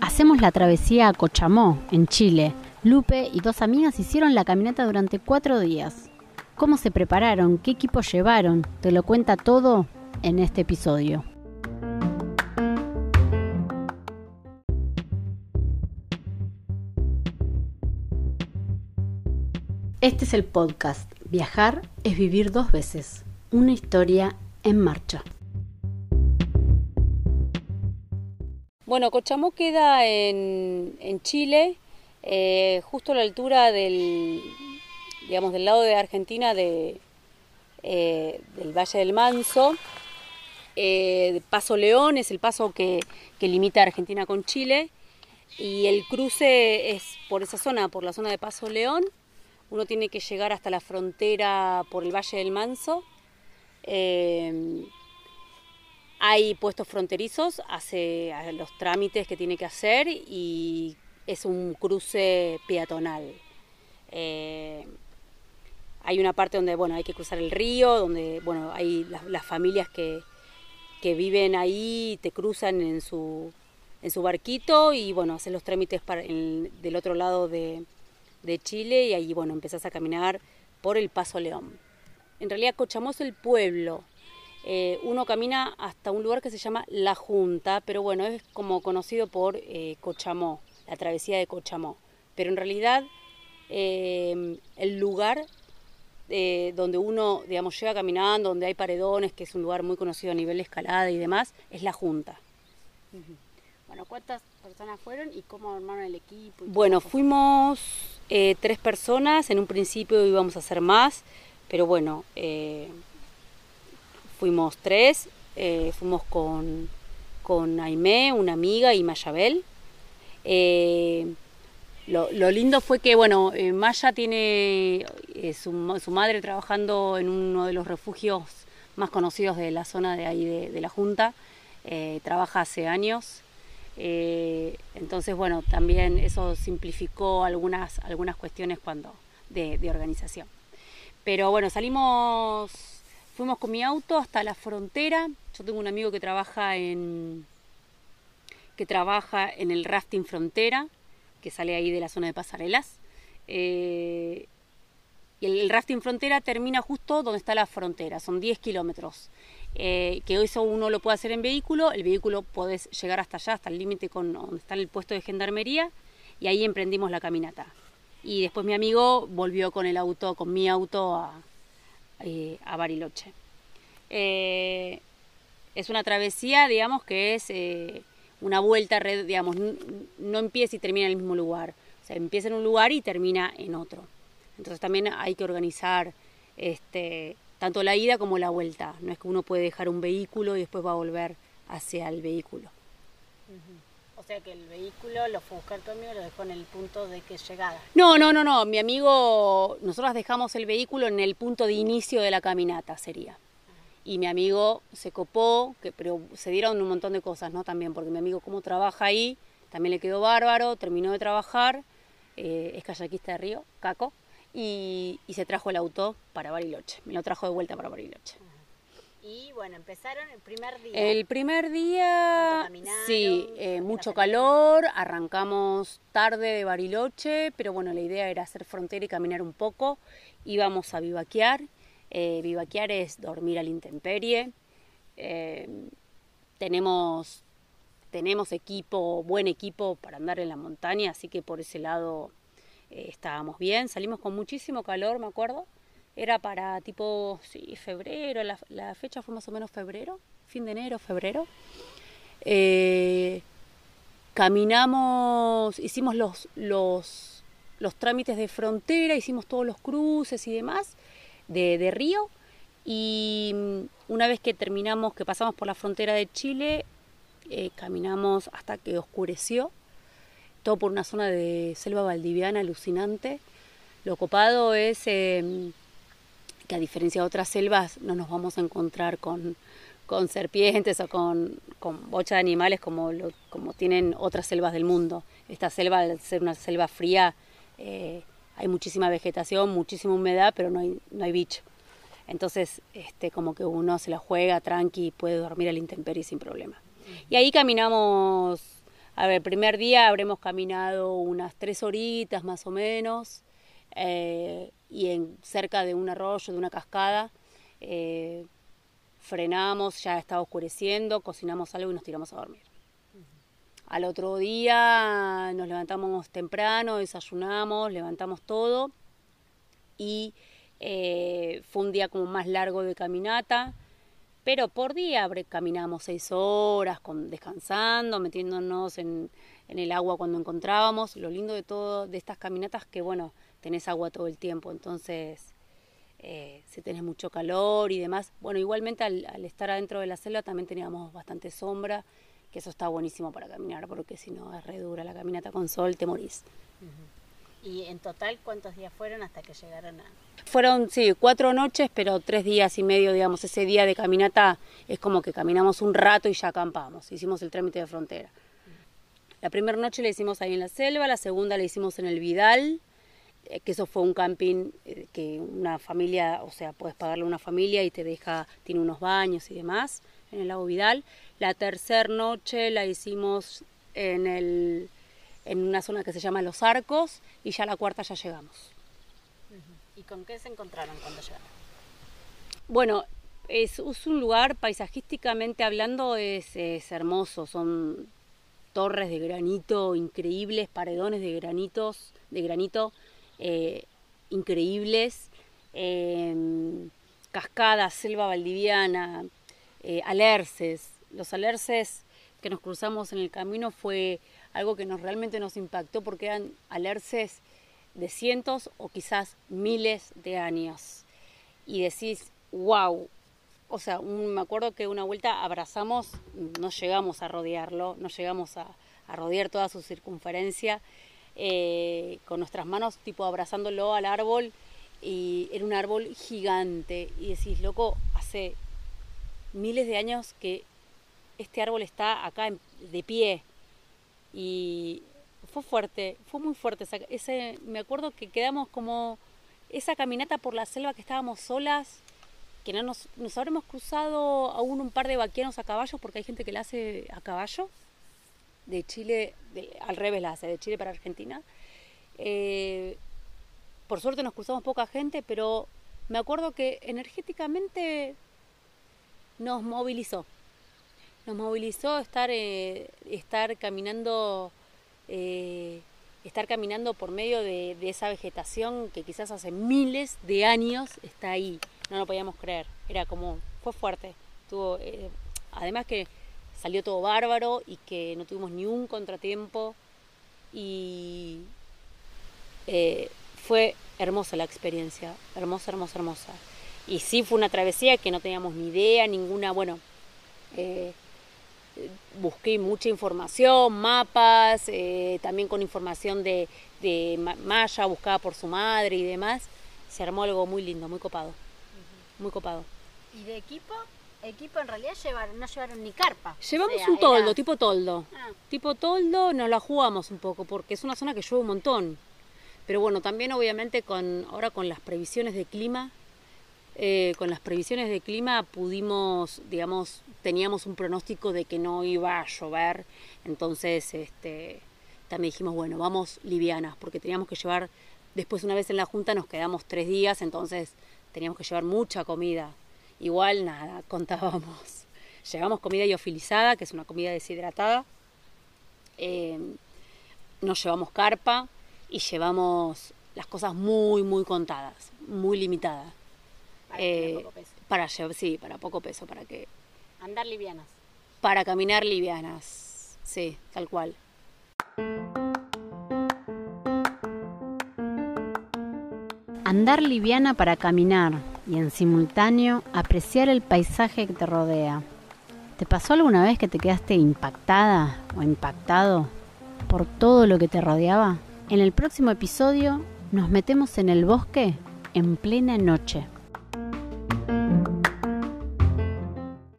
Hacemos la travesía a Cochamó, en Chile. Lupe y dos amigas hicieron la caminata durante cuatro días. ¿Cómo se prepararon? ¿Qué equipo llevaron? Te lo cuenta todo en este episodio. Este es el podcast Viajar es vivir dos veces. Una historia en marcha. Bueno, Cochamó queda en, Chile, eh, justo a la altura del, digamos, del lado de Argentina eh, del Valle del Manso. Eh, paso León es el paso que, que limita Argentina con Chile y el cruce es por esa zona, por la zona de Paso León. Uno tiene que llegar hasta la frontera por el Valle del Manso hay puestos fronterizos, hace los trámites que tiene que hacer y es un cruce peatonal. Eh, hay una parte donde bueno, hay que cruzar el río, donde bueno, hay las, familias que, viven ahí, te cruzan en su, en su barquito y bueno, hacen los trámites para del otro lado de, de Chile y ahí bueno, empezás a caminar por el Paso León. En realidad Cochamó es el pueblo, eh, uno camina hasta un lugar que se llama La Junta, pero bueno, es como conocido por eh, Cochamó, la travesía de Cochamó. Pero en realidad eh, el lugar donde uno, digamos, llega caminando, donde hay paredones, que es un lugar muy conocido a nivel de escalada y demás, es La Junta. Bueno, ¿cuántas personas fueron y cómo armaron el equipo? Bueno, fuimos tres personas, en un principio íbamos a hacer más, pero bueno, fuimos tres, eh, fuimos con, con Aimé, una amiga, y Mayabel. Eh, lo, lindo fue que, bueno, eh, Maya tiene su, madre trabajando en uno de los refugios más conocidos de la zona de ahí de, la Junta, trabaja hace años. entonces, bueno, también eso simplificó algunas, algunas cuestiones cuando, de, de organización. Pero bueno, salimos Fuimos con mi auto hasta la frontera. Yo tengo un amigo que trabaja en que trabaja en el rafting frontera, que sale ahí de la zona de pasarelas. Eh, y el, rafting frontera termina justo donde está la frontera, son 10 kilómetros. Eh, que eso uno lo puede hacer en vehículo, el vehículo puedes llegar hasta allá, hasta el límite con donde está el puesto de gendarmería, y ahí emprendimos la caminata. Y después mi amigo volvió con el auto, con mi auto a, eh, a Bariloche. Eh, es una travesía, digamos, que es eh, una vuelta, digamos, no empieza y termina en el mismo lugar. O sea, empieza en un lugar y termina en otro. Entonces también hay que organizar este, tanto la ida como la vuelta. No es que uno puede dejar un vehículo y después va a volver hacia el vehículo. O sea que el vehículo lo fue a buscar tu amigo lo dejó en el punto de que llegada. No, no, no, no. Mi amigo, nosotros dejamos el vehículo en el punto de inicio de la caminata, sería. Y mi amigo se copó, que, pero se dieron un montón de cosas, ¿no? También, porque mi amigo como trabaja ahí, también le quedó bárbaro, terminó de trabajar, eh, es kayakista de río, Caco, y, y se trajo el auto para Bariloche. Me lo trajo de vuelta para Bariloche. Y bueno, empezaron el primer día. El primer día, sí, eh, mucho calor, arrancamos tarde de Bariloche, pero bueno, la idea era hacer frontera y caminar un poco. Íbamos a vivaquear, eh, vivaquear es dormir a la intemperie. Eh, tenemos, tenemos equipo, buen equipo para andar en la montaña, así que por ese lado estábamos bien. Salimos con muchísimo calor, me acuerdo era para tipo, sí, febrero, la, fecha fue más o menos febrero, fin de enero, febrero. Eh, caminamos, hicimos los, los, los, trámites de frontera, hicimos todos los cruces y demás de, de río. Y mm, una vez que terminamos, que pasamos por la frontera de Chile, eh, caminamos hasta que oscureció, todo por una zona de selva valdiviana alucinante. Lo copado es em, que a diferencia de otras selvas no nos vamos a encontrar con, serpientes o con, con bocha de animales como, como tienen otras selvas del mundo. Esta selva, al ser una selva fría, eh, hay muchísima vegetación, muchísima humedad, pero no hay, no hay bicho. Entonces, este, como que uno se la juega tranqui y puede dormir al intemperie sin problema. Y ahí caminamos, a ver, el primer día habremos caminado unas tres horitas más o menos, eh, y en cerca de un arroyo, de una cascada, eh, frenamos, ya estaba oscureciendo, cocinamos algo y nos tiramos a dormir. Al otro día nos levantamos temprano, desayunamos, levantamos todo y eh, fue un día como más largo de caminata, pero por día caminamos seis horas con, descansando, metiéndonos en, en el agua cuando encontrábamos. Lo lindo de todo de estas caminatas que bueno, tenés agua todo el tiempo, entonces eh, si tenés mucho calor y demás. Bueno, igualmente al, al, estar adentro de la selva también teníamos bastante sombra que eso está buenísimo para caminar, porque si no es re dura la caminata con sol, te morís. ¿Y en total cuántos días fueron hasta que llegaron a...? Fueron, sí, cuatro noches, pero tres días y medio, digamos. Ese día de caminata es como que caminamos un rato y ya acampamos. Hicimos el trámite de frontera. La primera noche la hicimos ahí en la selva, la segunda la hicimos en el Vidal, que eso fue un camping eh, que una familia, o sea, puedes pagarle a una familia y te deja, tiene unos baños y demás en el lago Vidal. La tercera noche la hicimos en, el, en una zona que se llama Los Arcos y ya la cuarta ya llegamos. ¿Y con qué se encontraron cuando llegaron? Bueno, es, es un lugar paisajísticamente hablando es, es, hermoso, son torres de granito increíbles, paredones de granitos, de granito eh, increíbles, eh, cascadas, selva valdiviana, eh, alerces. Los alerces que nos cruzamos en el camino fue algo que nos realmente nos impactó porque eran alerces de cientos o quizás miles de años. Y decís, wow. O sea, me acuerdo que una vuelta abrazamos, no llegamos a rodearlo, no llegamos a rodear toda su circunferencia, eh, con nuestras manos tipo abrazándolo al árbol y era un árbol gigante y decís, loco, hace miles de años que este árbol está acá de pie y fue fuerte, fue muy fuerte. Ese, me acuerdo que quedamos como esa caminata por la selva que estábamos solas, que no nos, habremos cruzado aún un par de vaqueros a caballo, porque hay gente que la hace a caballo, de Chile, al revés la hace, de Chile para Argentina. Eh, por suerte nos cruzamos poca gente, pero me acuerdo que energéticamente nos movilizó. Nos movilizó estar, eh, estar caminando, eh, estar caminando por medio de, esa vegetación que quizás hace miles de años está ahí. No lo podíamos creer. Era como, fue fuerte. Tuvo, además que salió todo bárbaro y que no tuvimos ni un contratiempo y fue hermosa la experiencia, hermosa, hermosa, hermosa. Y sí fue una travesía que no teníamos ni idea, ninguna, bueno, eh, busqué mucha información, mapas, eh, también con información de, de, Maya, buscada por su madre y demás. Se armó algo muy lindo, muy copado, muy copado. ¿Y de equipo? Equipo en realidad llevaron, no llevaron ni carpa. Llevamos un toldo, tipo toldo. Ah. Tipo toldo nos la jugamos un poco porque es una zona que llueve un montón. Pero bueno, también obviamente con ahora con las previsiones de clima eh, con las previsiones de clima pudimos, digamos, teníamos un pronóstico de que no iba a llover, entonces este, también dijimos, bueno, vamos livianas, porque teníamos que llevar, después una vez en la junta nos quedamos tres días, entonces teníamos que llevar mucha comida. Igual nada, contábamos. Llevamos comida iofilizada, que es una comida deshidratada. Eh, nos llevamos carpa y llevamos las cosas muy, muy contadas, muy limitadas. Para eh, poco peso. Para, sí, para poco peso, para que... Andar livianas. Para caminar livianas, sí, tal cual. Andar liviana para caminar y en simultáneo apreciar el paisaje que te rodea. ¿Te pasó alguna vez que te quedaste impactada o impactado por todo lo que te rodeaba? En el próximo episodio nos metemos en el bosque en plena noche.